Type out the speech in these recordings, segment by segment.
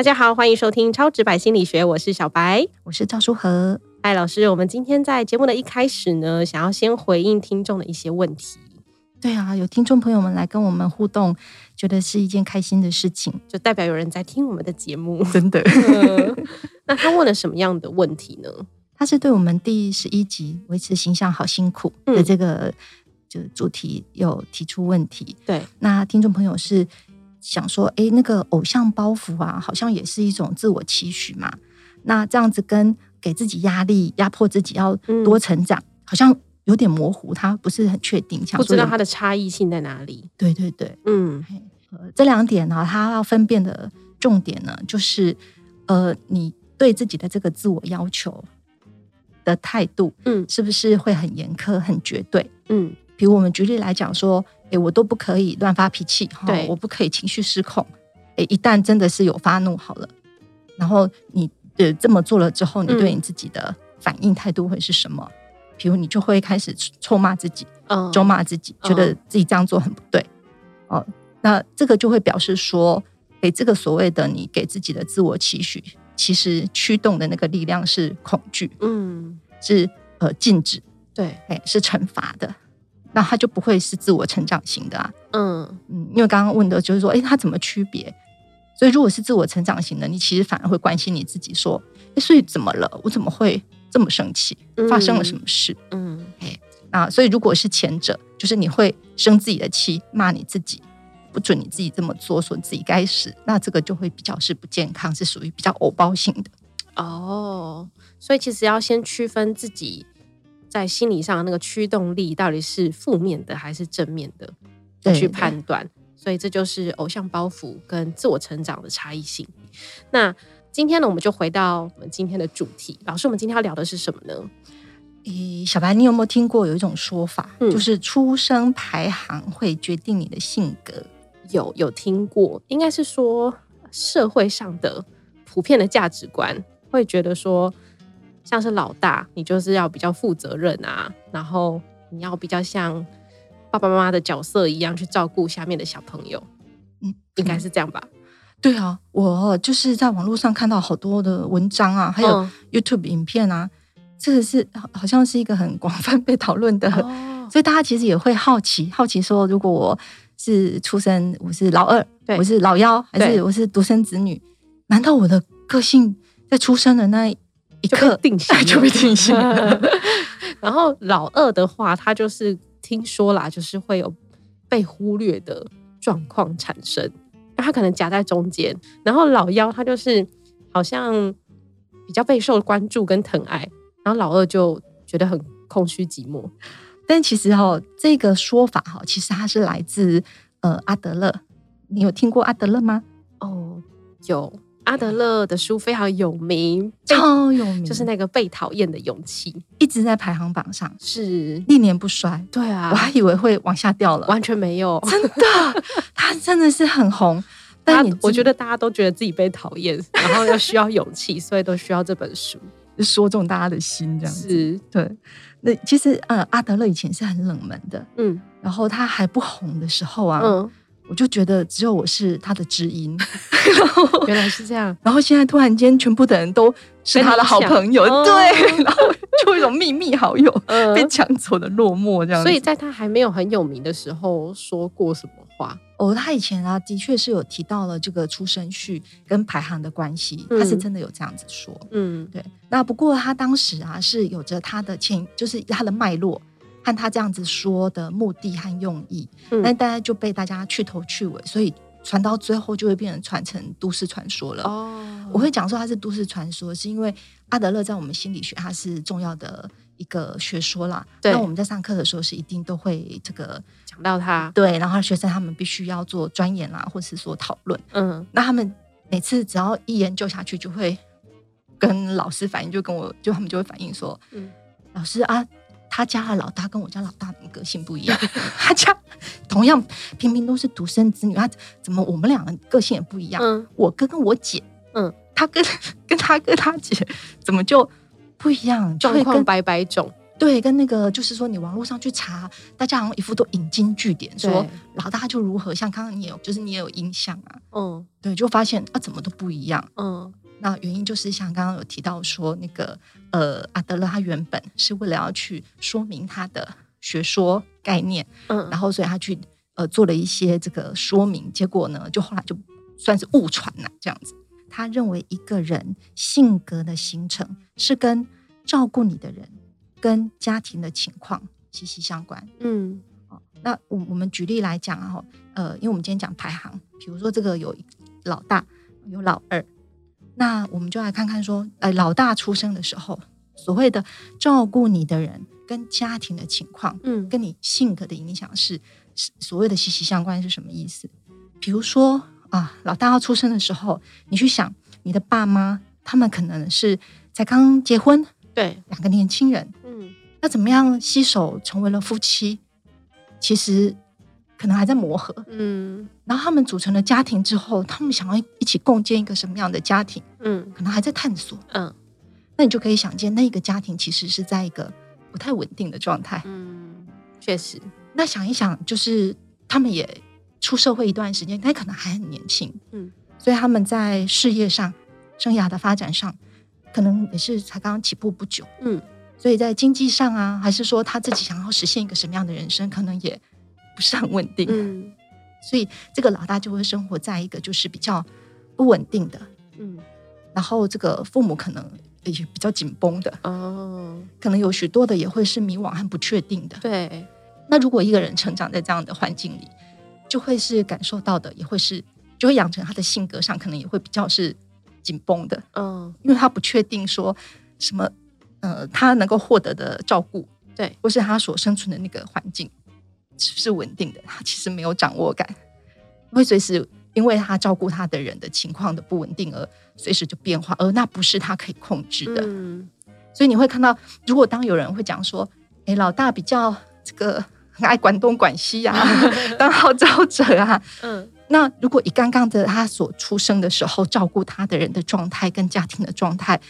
大家好，欢迎收听超直白心理学，我是小白，我是赵书和。嗨，老师，我们今天在节目的一开始呢，想要先回应听众的一些问题。对啊，有听众朋友们来跟我们互动，觉得是一件开心的事情，就代表有人在听我们的节目。真的。那他问了什么样的问题呢？他是对我们第十一集维持形象好辛苦的这个就主题有提出问题。对，那听众朋友是想说，哎，那个偶像包袱啊，好像也是一种自我期许嘛。那这样子跟给自己压力、压迫自己要多成长，好像有点模糊，他不是很确定，不知道它的差异性在哪里。对对对，嗯，这两点呢，他要分辨的重点呢，就是呃，你对自己的这个自我要求的态度，嗯，是不是会很严苛、很绝对？嗯，比如我们举例来讲说，哎，我都不可以乱发脾气，对，我不可以情绪失控，哎，一旦真的是有发怒好了，然后你。呃，这么做了之后，你对你自己的反应态度会是什么？比如你就会开始臭骂自己，嗯，咒骂自己，觉得自己这样做很不对。哦，那这个就会表示说，哎，这个所谓的你给自己的自我期许，其实驱动的那个力量是恐惧，嗯，是呃禁止，对，哎，是惩罚的，那他就不会是自我成长型的啊，嗯嗯，因为刚刚问的就是说，哎，他怎么区别？所以，如果是自我成长型的，你其实反而会关心你自己，说：“哎，所以怎么了？我怎么会这么生气？发生了什么事？”嗯，哎，那所以如果是前者，就是你会生自己的气，骂你自己，不准你自己这么做，说你自己该死，那这个就会比较是不健康，是属于比较偶包性的。哦，所以其实要先区分自己在心理上那个驱动力到底是负面的还是正面的，去判断。所以这就是偶像包袱跟自我成长的差异性。那今天呢，我们就回到我们今天的主题。老师，我们今天要聊的是什么呢？诶，小白，你有没有听过有一种说法，就是出生排行会决定你的性格？有，有听过。应该是说社会上的普遍的价值观会觉得说，像是老大，你就是要比较负责任啊，然后你要比较像。爸爸妈妈的角色一样去照顾下面的小朋友，嗯，应该是这样吧？对啊，我就是在网络上看到好多的文章啊，还有 YouTube 影片啊，这个是好像是一个很广 泛被讨论的，所以大家其实也会好奇，好奇说，如果我是出生，我是老二，我是老幺，还是我是独生子女？难道我的个性在出生的那一刻定型 就被定型？然后老二的话，他就是。听说啦，就是会有被忽略的状况产生，他可能夹在中间。然后老幺他就是好像比较备受关注跟疼爱，然后老二就觉得很空虚寂寞。但其实哈，这个说法哈，其实它是来自呃阿德勒。你有听过阿德勒吗？哦，有。阿德勒的书非常有名，超有名，就是那个被讨厌的勇气，一直在排行榜上，是。历年不衰。对啊，我还以为会往下掉了，完全没有，真的，他真的是很红。但我觉得大家都觉得自己被讨厌，然后又需要勇气，所以都需要这本书，说中大家的心，这样子。对，那其实呃，阿德勒以前是很冷门的，嗯，然后他还不红的时候啊，嗯。我就觉得只有我是他的知音，原来是这样。然后现在突然间，全部的人都是他的好朋友，对，然后就一种秘密好友被抢走的落寞这样。所以在他还没有很有名的时候，说过什么话？哦，他以前啊，的确是有提到了这个出生序跟排行的关系，他是真的有这样子说。嗯，对。那不过他当时啊，是有着他的前，就是他的脉络。和他这样子说的目的和用意，那大家就被大家去头去尾，所以传到最后就会变成传成都市传说了。哦，我会讲说它是都市传说，是因为阿德勒在我们心理学它是重要的一个学说啦。那我们在上课的时候是一定都会这个讲到他，对，然后学生他们必须要做钻研啦，或是说讨论。嗯，那他们每次只要一研究下去，就会跟老师反映，就跟我就他们就会反映说，嗯，老师啊。他家的老大跟我家老大的个性不一样，他家同样平平都是独生子女，他怎么我们两个个性也不一样？嗯，我哥跟我姐，嗯，他跟 跟他哥他姐怎么就不一样？状况百百种，对，跟那个就是说，你网络上去查，大家好像一副都引经据典，说老大就如何，像刚刚你有，就是你也有印象啊，嗯，对，就发现啊，怎么都不一样，嗯，那原因就是像刚刚有提到说，那个呃，阿德勒他原本是为了要去说明他的学说概念，嗯，然后所以他去呃做了一些这个说明，结果呢，就后来就算是误传了这样子。他认为一个人性格的形成是跟照顾你的人。跟家庭的情况息息相关。嗯，好，那我我们举例来讲啊，呃，因为我们今天讲排行，比如说这个有老大，有老二，那我们就来看看说，呃，老大出生的时候，所谓的照顾你的人跟家庭的情况，嗯，跟你性格的影响是所谓的息息相关是什么意思？比如说啊，老大要出生的时候，你去想你的爸妈，他们可能是才刚结婚，对，两个年轻人。嗯那怎么样携手成为了夫妻？其实可能还在磨合。嗯，然后他们组成了家庭之后，他们想要一起共建一个什么样的家庭？嗯，可能还在探索。嗯，那你就可以想见，那一个家庭其实是在一个不太稳定的状态。嗯，确实。那想一想，就是他们也出社会一段时间，但可能还很年轻。嗯，所以他们在事业上、生涯的发展上，可能也是才刚刚起步不久。嗯。所以在经济上啊，还是说他自己想要实现一个什么样的人生，可能也不是很稳定。嗯，所以这个老大就会生活在一个就是比较不稳定的，嗯，然后这个父母可能也比较紧绷的，哦，可能有许多的也会是迷惘和不确定的。对，那如果一个人成长在这样的环境里，就会是感受到的，也会是就会养成他的性格上可能也会比较是紧绷的，嗯，因为他不确定说什么。呃，他能够获得的照顾，对，或是他所生存的那个环境是不是稳定的？他其实没有掌握感，会随时因为他照顾他的人的情况的不稳定而随时就变化，而那不是他可以控制的。嗯，所以你会看到，如果当有人会讲说，哎，老大比较这个很爱管东管西呀，当号召者啊，嗯，那如果以刚刚的他所出生的时候照顾他的人的状态跟家庭的状态，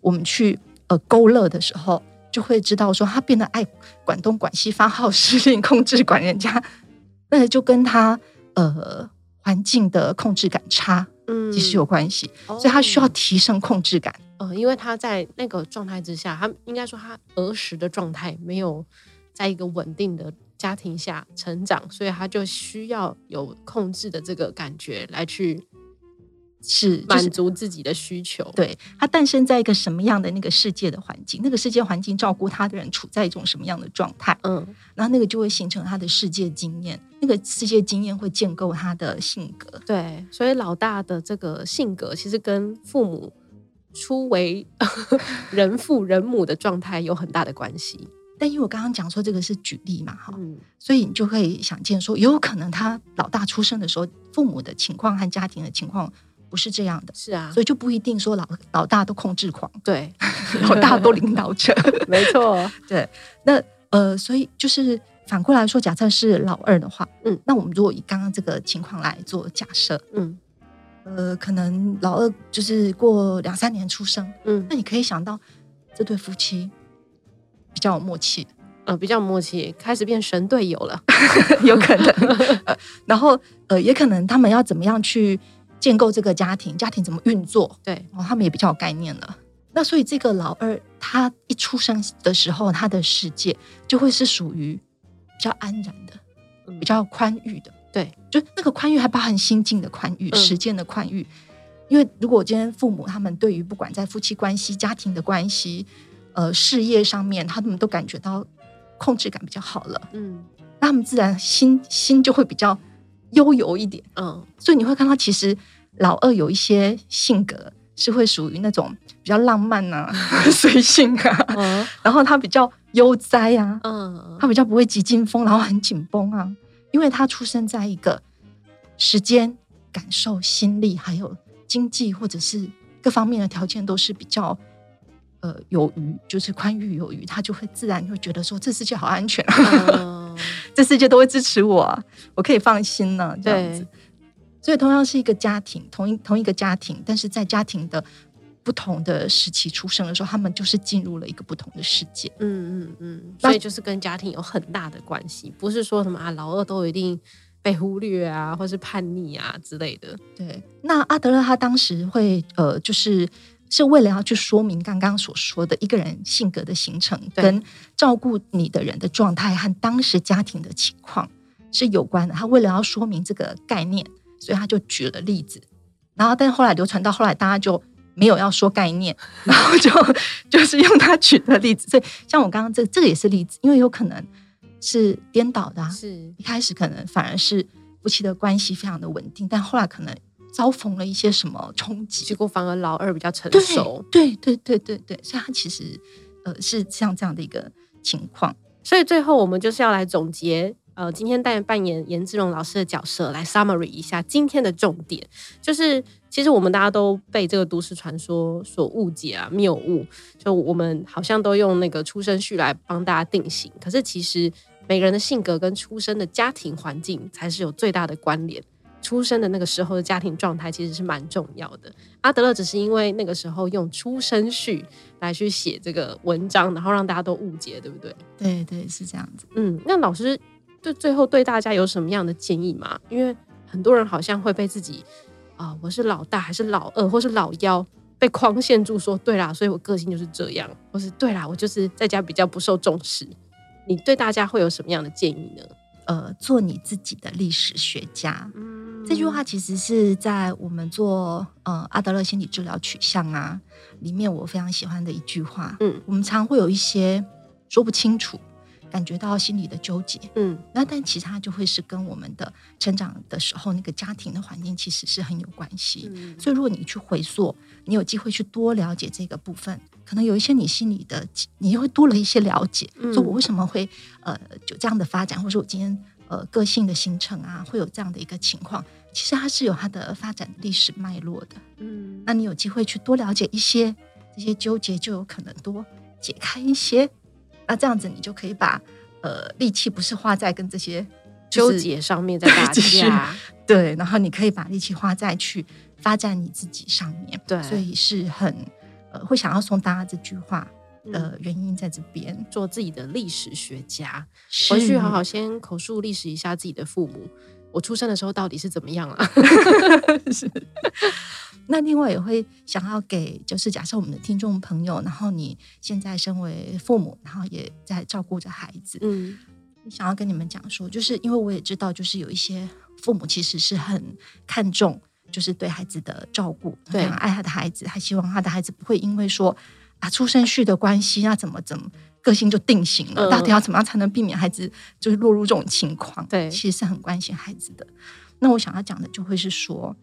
我们去。呃，勾勒的时候就会知道，说他变得爱管东管西，发号施令，控制管人家，那就跟他呃环境的控制感差，嗯，其实有关系，所以他需要提升控制感。呃，因为他在那个状态之下，他应该说他儿时的状态没有在一个稳定的家庭下成长，所以他就需要有控制的这个感觉来去。是满足自己的需求，对他诞生在一个什么样的那个世界的环境，那个世界环境照顾他的人处在一种什么样的状态，嗯，然后那个就会形成他的世界经验，那个世界经验会建构他的性格，对，所以老大的这个性格其实跟父母初为 人父人母的状态有很大的关系，但因为我刚刚讲说这个是举例嘛，哈，所以你就可以想见说，有可能他老大出生的时候，父母的情况和家庭的情况。不是这样的，是啊，所以就不一定说老老大都控制狂，对，老大都领导者，没错，对。那呃，所以就是反过来说，假设是老二的话，嗯，那我们如果以刚刚这个情况来做假设，嗯，呃，可能老二就是过两三年出生，嗯，那你可以想到这对夫妻比较有默契，呃，比较默契，开始变神队友了，有可能。然后呃，也可能他们要怎么样去。建构这个家庭，家庭怎么运作？对，哦，他们也比较有概念了。那所以这个老二，他一出生的时候，他的世界就会是属于比较安然的，比较宽裕的。对，就那个宽裕还包含心境的宽裕、时间的宽裕。因为如果今天父母他们对于不管在夫妻关系、家庭的关系、呃事业上面，他们都感觉到控制感比较好了，嗯，那他们自然心心就会比较。悠游一点，嗯，所以你会看到，其实老二有一些性格是会属于那种比较浪漫呐、随性啊，然后他比较悠哉啊，嗯，他比较不会急惊风，然后很紧绷啊，因为他出生在一个时间、感受、心力还有经济或者是各方面的条件都是比较。呃，有余就是宽裕有余，他就会自然会觉得说，这世界好安全，这世界都会支持我，我可以放心了。这样子，所以同样是一个家庭，同一同一个家庭，但是在家庭的不同的时期出生的时候，他们就是进入了一个不同的世界。嗯嗯嗯，所以就是跟家庭有很大的关系，不是说什么啊老二都一定被忽略啊，或是叛逆啊之类的。对，那阿德勒他当时会呃，就是是为了要去说明刚刚所说的一个人性格的形成跟照顾你的人的状态和当时家庭的情况是有关的。他为了要说明这个概念，所以他就举了例子。然后，但是后来流传到后来，大家就没有要说概念，然后就 就是用他举的例子。所以，像我刚刚这这个也是例子，因为有可能是颠倒的。是一开始可能反而是夫妻的关系非常的稳定，但后来可能遭逢了一些什么冲击，结果反而老二比较成熟。对对对对对，所以他其实呃是像这样的一个情况。所以最后我们就是要来总结。呃，今天带扮演颜志荣老师的角色来 summary 一下今天的重点，就是其实我们大家都被这个都市传说所误解啊，谬误。就我们好像都用那个出生序来帮大家定型，可是其实每个人的性格跟出生的家庭环境才是有最大的关联。出生的那个时候的家庭状态其实是蛮重要的。阿德勒只是因为那个时候用出生序来去写这个文章，然后让大家都误解，对不对？对对，是这样子。嗯，那老师。对最后对大家有什么样的建议吗？因为很多人好像会被自己啊，我是老大还是老二，或是老幺被框限住，说对啦，所以我个性就是这样，或是对啦，我就是在家比较不受重视。你对大家会有什么样的建议呢？呃，做你自己的历史学家。这句话其实是在我们做呃阿德勒心理治疗取向啊里面，我非常喜欢的一句话。嗯，我们常会有一些说不清楚。感觉到心里的纠结，嗯，那但其他就会是跟我们的成长的时候那个家庭的环境其实是很有关系。所以如果你去回溯，你有机会去多了解这个部分，可能有一些你心里的，你会多了一些了解。说我为什么会呃就这样的发展，或者说我今天呃个性的形成啊，会有这样的一个情况，其实它是有它的发展历史脉络的。嗯，那你有机会去多了解一些这些纠结，就有可能多解开一些。那这样子，你就可以把呃力气不是花在跟这些纠结上面，在打架，对，然后你可以把力气花在去发展你自己上面，对，所以是很呃会想要送大家这句话的原因在这边，做自己的历史学家，回去好好先口述历史一下自己的父母，我出生的时候到底是怎么样啊？是。那另外也会想要给，就是假设我们的听众朋友，然后你现在身为父母，然后也在照顾着孩子，嗯，想要跟你们讲说，就是因为我也知道，就是有一些父母其实是很看重，就是对孩子的照顾，非常爱他的孩子，还希望他的孩子不会因为说啊出生序的关系，那怎么怎么个性就定型了，到底要怎么样才能避免孩子就是落入这种情况？对，其实是很关心孩子的。那我想要讲的就会是说。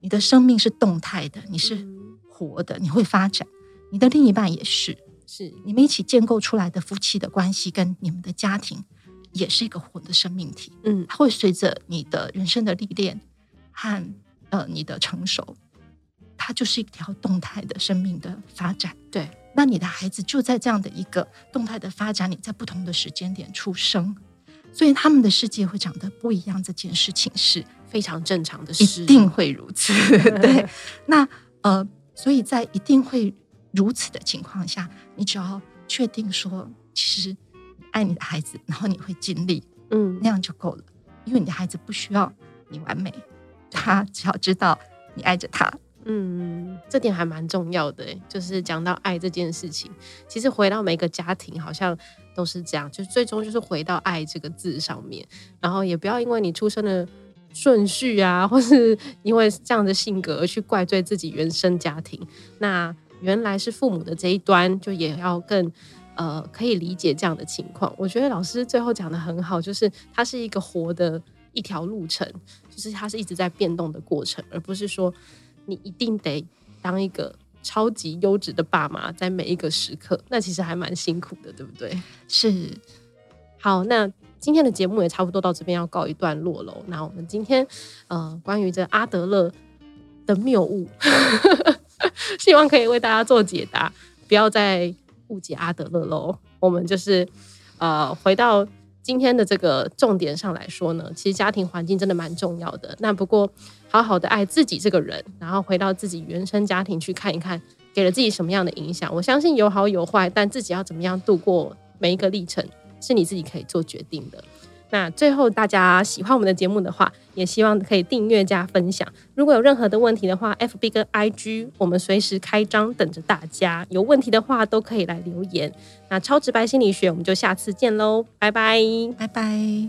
你的生命是动态的，你是活的，你会发展。你的另一半也是，是你们一起建构出来的夫妻的关系，跟你们的家庭也是一个活的生命体。嗯，它会随着你的人生的历练和呃你的成熟，它就是一条动态的生命的发展。对，那你的孩子就在这样的一个动态的发展，里在不同的时间点出生，所以他们的世界会长得不一样。这件事情是。非常正常的事，一定会如此。对，那呃，所以在一定会如此的情况下，你只要确定说，其实爱你的孩子，然后你会尽力，嗯，那样就够了。因为你的孩子不需要你完美，他只要知道你爱着他，嗯，这点还蛮重要的。就是讲到爱这件事情，其实回到每个家庭，好像都是这样，就最终就是回到爱这个字上面。然后也不要因为你出生的。顺序啊，或是因为这样的性格而去怪罪自己原生家庭，那原来是父母的这一端，就也要更呃可以理解这样的情况。我觉得老师最后讲的很好，就是它是一个活的一条路程，就是它是一直在变动的过程，而不是说你一定得当一个超级优质的爸妈，在每一个时刻，那其实还蛮辛苦的，对不对？是。好，那。今天的节目也差不多到这边要告一段落喽。那我们今天呃，关于这阿德勒的谬误，希望可以为大家做解答，不要再误解阿德勒喽。我们就是呃，回到今天的这个重点上来说呢，其实家庭环境真的蛮重要的。那不过好好的爱自己这个人，然后回到自己原生家庭去看一看。给了自己什么样的影响？我相信有好有坏，但自己要怎么样度过每一个历程，是你自己可以做决定的。那最后大家喜欢我们的节目的话也希望可以订阅加分享。如果有任何的问题的话 fb 跟 ig 我们随时开张等着大家。有问题的话都可以来留言。那超直白心理学我们就下次见喽拜拜。拜拜。